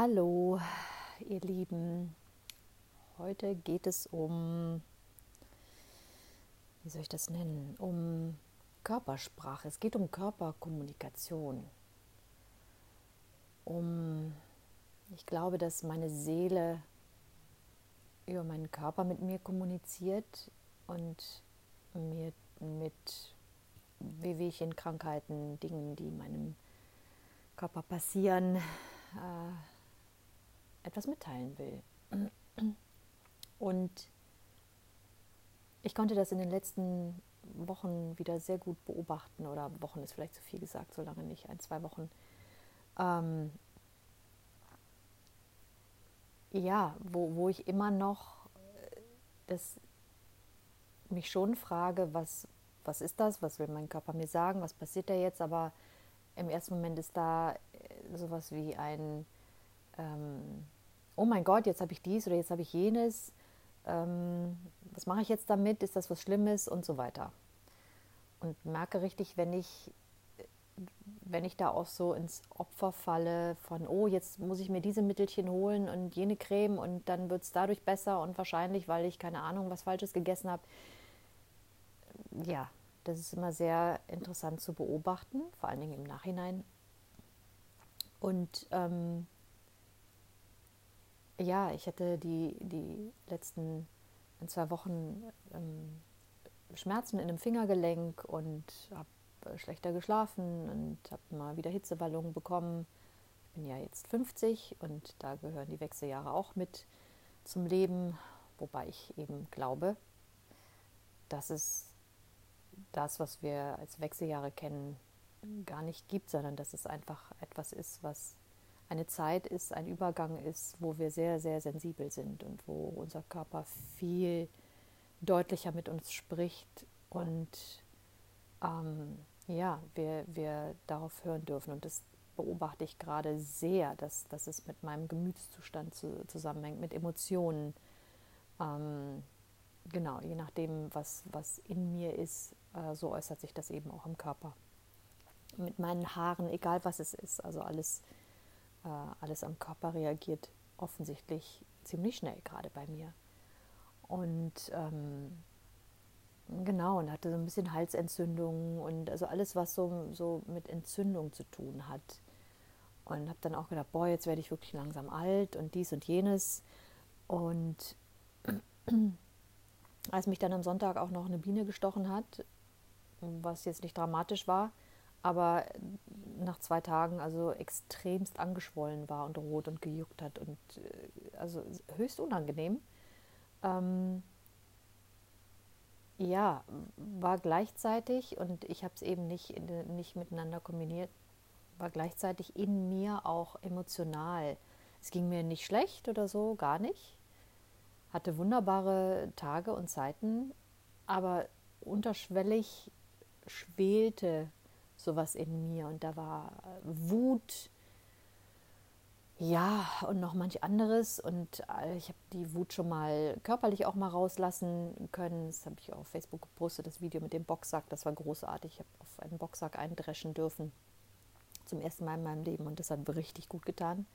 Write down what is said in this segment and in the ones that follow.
Hallo, ihr Lieben. Heute geht es um, wie soll ich das nennen, um Körpersprache. Es geht um Körperkommunikation. Um, ich glaube, dass meine Seele über meinen Körper mit mir kommuniziert und mir mit Wehwehchen, Krankheiten, Dingen, die meinem Körper passieren, äh, etwas mitteilen will. Und ich konnte das in den letzten Wochen wieder sehr gut beobachten, oder Wochen ist vielleicht zu viel gesagt, so lange nicht, ein, zwei Wochen. Ähm, ja, wo, wo ich immer noch äh, das, mich schon frage, was, was ist das, was will mein Körper mir sagen, was passiert da jetzt, aber im ersten Moment ist da äh, sowas wie ein, ähm, oh mein Gott, jetzt habe ich dies oder jetzt habe ich jenes, ähm, was mache ich jetzt damit, ist das was Schlimmes und so weiter. Und merke richtig, wenn ich, wenn ich da auch so ins Opfer falle von, oh, jetzt muss ich mir diese Mittelchen holen und jene Creme und dann wird es dadurch besser und wahrscheinlich, weil ich keine Ahnung, was Falsches gegessen habe. Ja, das ist immer sehr interessant zu beobachten, vor allen Dingen im Nachhinein. Und ähm, ja, ich hatte die, die letzten zwei Wochen ähm, Schmerzen in einem Fingergelenk und habe schlechter geschlafen und habe mal wieder Hitzewallungen bekommen. Ich bin ja jetzt 50 und da gehören die Wechseljahre auch mit zum Leben, wobei ich eben glaube, dass es das, was wir als Wechseljahre kennen, gar nicht gibt, sondern dass es einfach etwas ist, was eine Zeit ist, ein Übergang ist, wo wir sehr, sehr sensibel sind und wo unser Körper viel deutlicher mit uns spricht und ähm, ja, wir, wir darauf hören dürfen. Und das beobachte ich gerade sehr, dass, dass es mit meinem Gemütszustand zu, zusammenhängt, mit Emotionen. Ähm, genau, je nachdem, was, was in mir ist, äh, so äußert sich das eben auch im Körper. Mit meinen Haaren, egal was es ist, also alles alles am Körper reagiert offensichtlich ziemlich schnell, gerade bei mir. Und ähm, genau, und hatte so ein bisschen Halsentzündung und also alles, was so, so mit Entzündung zu tun hat. Und habe dann auch gedacht, boah, jetzt werde ich wirklich langsam alt und dies und jenes. Und als mich dann am Sonntag auch noch eine Biene gestochen hat, was jetzt nicht dramatisch war, aber nach zwei Tagen also extremst angeschwollen war und rot und gejuckt hat und äh, also höchst unangenehm. Ähm, ja, war gleichzeitig, und ich habe es eben nicht, nicht miteinander kombiniert, war gleichzeitig in mir auch emotional. Es ging mir nicht schlecht oder so, gar nicht. Hatte wunderbare Tage und Zeiten, aber unterschwellig schwelte sowas in mir und da war Wut, ja, und noch manch anderes. Und äh, ich habe die Wut schon mal körperlich auch mal rauslassen können. Das habe ich auf Facebook gepostet, das Video mit dem Boxsack. Das war großartig. Ich habe auf einen Boxsack eindreschen dürfen. Zum ersten Mal in meinem Leben. Und das hat richtig gut getan.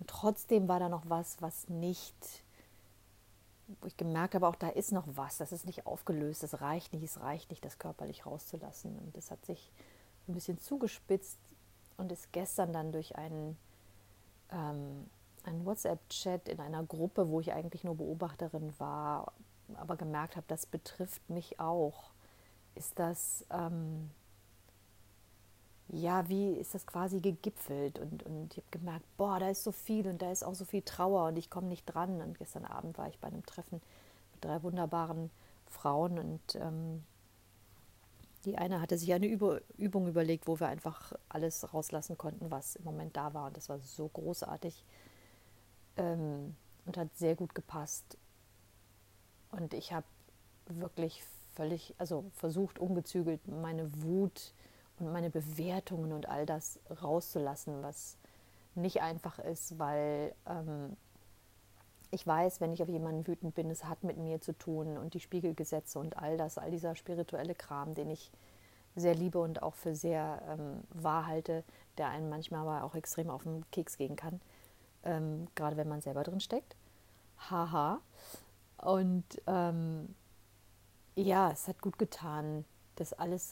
Und trotzdem war da noch was, was nicht, wo ich gemerkt habe, auch da ist noch was. Das ist nicht aufgelöst. Das reicht nicht. Es reicht nicht, das körperlich rauszulassen. Und das hat sich ein bisschen zugespitzt und ist gestern dann durch einen, ähm, einen WhatsApp-Chat in einer Gruppe, wo ich eigentlich nur Beobachterin war, aber gemerkt habe, das betrifft mich auch, ist das, ähm, ja, wie ist das quasi gegipfelt und, und ich habe gemerkt, boah, da ist so viel und da ist auch so viel Trauer und ich komme nicht dran. Und gestern Abend war ich bei einem Treffen mit drei wunderbaren Frauen und ähm, die eine hatte sich eine Übung überlegt, wo wir einfach alles rauslassen konnten, was im Moment da war. Und das war so großartig ähm, und hat sehr gut gepasst. Und ich habe wirklich völlig, also versucht, ungezügelt meine Wut und meine Bewertungen und all das rauszulassen, was nicht einfach ist, weil ähm, ich weiß, wenn ich auf jemanden wütend bin, es hat mit mir zu tun und die Spiegelgesetze und all das, all dieser spirituelle Kram, den ich sehr liebe und auch für sehr ähm, wahr halte, der einen manchmal aber auch extrem auf den Keks gehen kann. ähm, gerade wenn man selber drin steckt. Haha. Und ähm, ja, es hat gut getan, das alles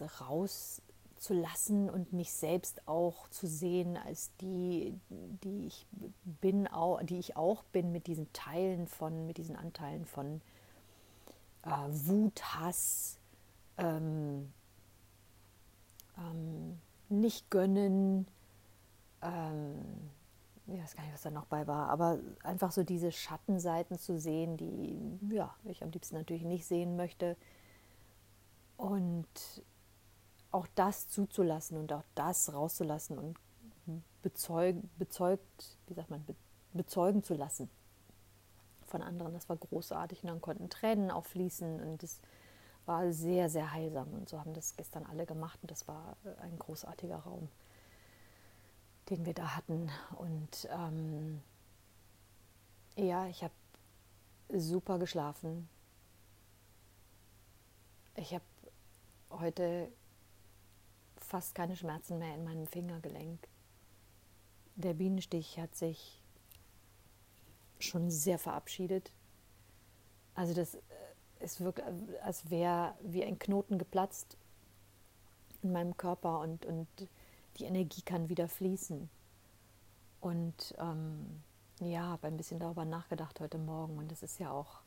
rauszulassen und mich selbst auch zu sehen als die, die ich bin, die ich auch bin mit diesen Teilen von, mit diesen Anteilen von äh, Wut, Hass, ähm, ähm, nicht gönnen, ähm, ich weiß gar nicht, was da noch bei war, aber einfach so diese Schattenseiten zu sehen, die ja, ich am liebsten natürlich nicht sehen möchte. Und auch das zuzulassen und auch das rauszulassen und bezeug, bezeugt, wie sagt man, be, bezeugen zu lassen von anderen. Das war großartig und dann konnten Tränen auffließen und das war sehr, sehr heilsam. Und so haben das gestern alle gemacht und das war ein großartiger Raum den wir da hatten. Und ähm, ja, ich habe super geschlafen. Ich habe heute fast keine Schmerzen mehr in meinem Fingergelenk. Der Bienenstich hat sich schon sehr verabschiedet. Also das äh, ist wirklich, als wäre wie ein Knoten geplatzt in meinem Körper und, und die Energie kann wieder fließen. Und ähm, ja, habe ein bisschen darüber nachgedacht heute Morgen. Und das ist ja auch,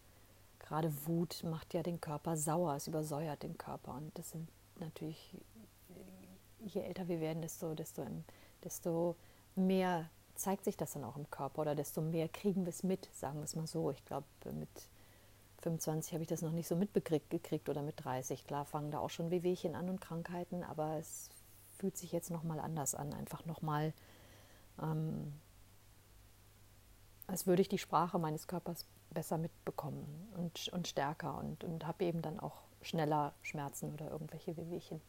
gerade Wut macht ja den Körper sauer, es übersäuert den Körper. Und das sind natürlich, je älter wir werden, desto, desto, desto mehr zeigt sich das dann auch im Körper oder desto mehr kriegen wir es mit, sagen wir es mal so. Ich glaube, mit 25 habe ich das noch nicht so mitgekriegt oder mit 30. Klar fangen da auch schon Wehwehchen an und Krankheiten, aber es fühlt sich jetzt nochmal anders an, einfach nochmal, ähm, als würde ich die Sprache meines Körpers besser mitbekommen und, und stärker und, und habe eben dann auch schneller Schmerzen oder irgendwelche Wehwehchen.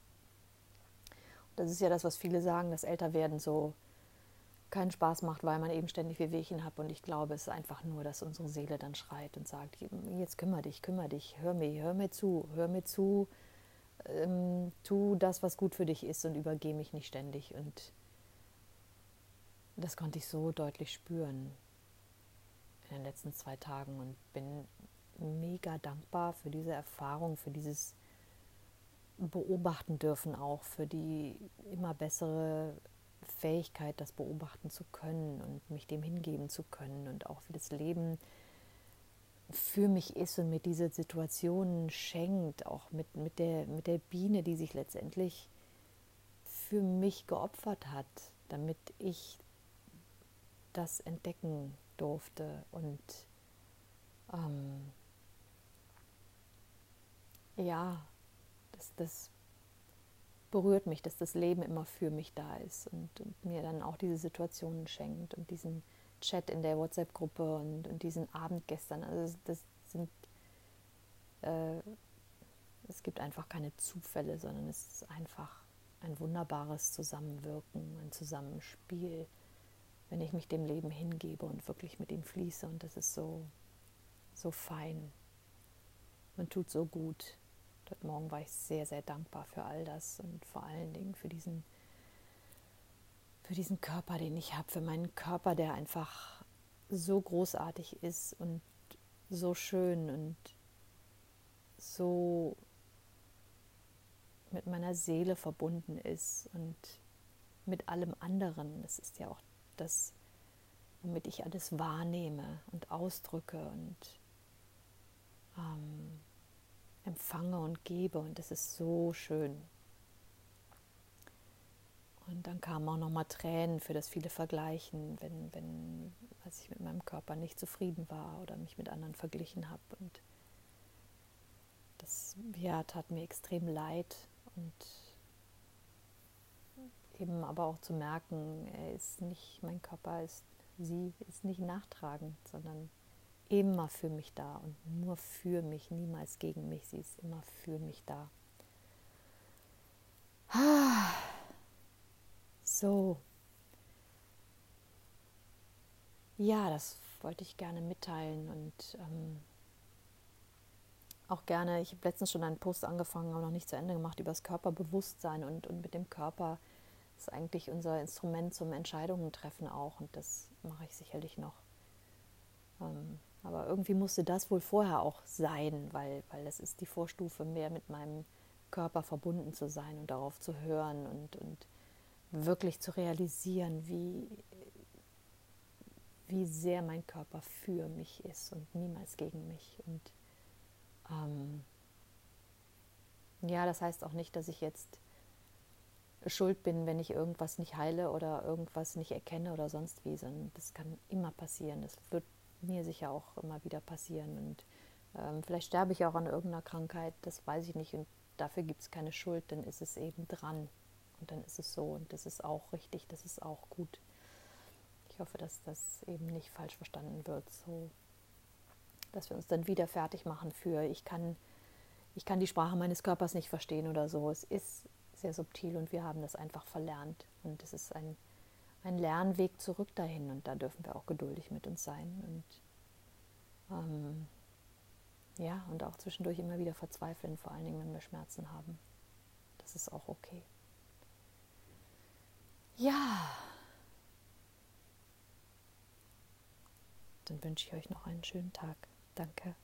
Das ist ja das, was viele sagen, dass Älterwerden so keinen Spaß macht, weil man eben ständig Wehwehchen hat. Und ich glaube, es ist einfach nur, dass unsere Seele dann schreit und sagt, jetzt kümmere dich, kümmere dich, hör mir, hör mir zu, hör mir zu, ähm, tu das, was gut für dich ist und übergehe mich nicht ständig. Und das konnte ich so deutlich spüren in den letzten zwei Tagen und bin mega dankbar für diese Erfahrung, für dieses Beobachten dürfen auch, für die immer bessere Fähigkeit, das beobachten zu können und mich dem hingeben zu können und auch für das Leben für mich ist und mir diese Situationen schenkt, auch mit, mit, der, mit der Biene, die sich letztendlich für mich geopfert hat, damit ich das entdecken durfte. Und ähm, ja, das, das berührt mich, dass das Leben immer für mich da ist und, und mir dann auch diese Situationen schenkt und diesen Chat in der WhatsApp-Gruppe und, und, diesen Abend gestern. Also das sind, äh, es gibt einfach keine Zufälle, sondern es ist einfach ein wunderbares Zusammenwirken, ein Zusammenspiel, wenn ich mich dem Leben hingebe und wirklich mit ihm fließe. Und das ist so, so fein und tut so gut. Heute Morgen war ich sehr, sehr dankbar für all das und vor allen Dingen für diesen für diesen Körper, den ich habe, für meinen Körper, der einfach so großartig ist und so schön und so mit meiner Seele verbunden ist und mit allem anderen. Das ist ja auch das, womit ich alles wahrnehme und ausdrücke und ähm, empfange und gebe. Und das ist so schön. Und dann kamen auch nochmal Tränen für das viele Vergleichen, wenn, wenn, als ich mit meinem Körper nicht zufrieden war oder mich mit anderen verglichen habe. Und das ja, tat mir extrem leid. Und eben aber auch zu merken, er ist nicht, mein Körper ist, sie ist nicht nachtragend, sondern immer für mich da und nur für mich, niemals gegen mich. Sie ist immer für mich da. Ah. So. Ja, das wollte ich gerne mitteilen und ähm, auch gerne, ich habe letztens schon einen Post angefangen, aber noch nicht zu Ende gemacht, über das Körperbewusstsein und, und mit dem Körper ist eigentlich unser Instrument zum Entscheidungen treffen auch und das mache ich sicherlich noch. Ähm, aber irgendwie musste das wohl vorher auch sein, weil, weil das ist die Vorstufe, mehr mit meinem Körper verbunden zu sein und darauf zu hören und, und wirklich zu realisieren, wie, wie sehr mein Körper für mich ist und niemals gegen mich. Und ähm, ja, das heißt auch nicht, dass ich jetzt schuld bin, wenn ich irgendwas nicht heile oder irgendwas nicht erkenne oder sonst wie, sondern das kann immer passieren. Das wird mir sicher auch immer wieder passieren. Und ähm, vielleicht sterbe ich auch an irgendeiner Krankheit, das weiß ich nicht. Und dafür gibt es keine Schuld, dann ist es eben dran. Und dann ist es so und das ist auch richtig, das ist auch gut. Ich hoffe, dass das eben nicht falsch verstanden wird, so dass wir uns dann wieder fertig machen für ich kann, ich kann die Sprache meines Körpers nicht verstehen oder so. Es ist sehr subtil und wir haben das einfach verlernt. Und es ist ein, ein Lernweg zurück dahin und da dürfen wir auch geduldig mit uns sein und ähm, ja, und auch zwischendurch immer wieder verzweifeln, vor allen Dingen, wenn wir Schmerzen haben. Das ist auch okay. Ja. Dann wünsche ich euch noch einen schönen Tag. Danke.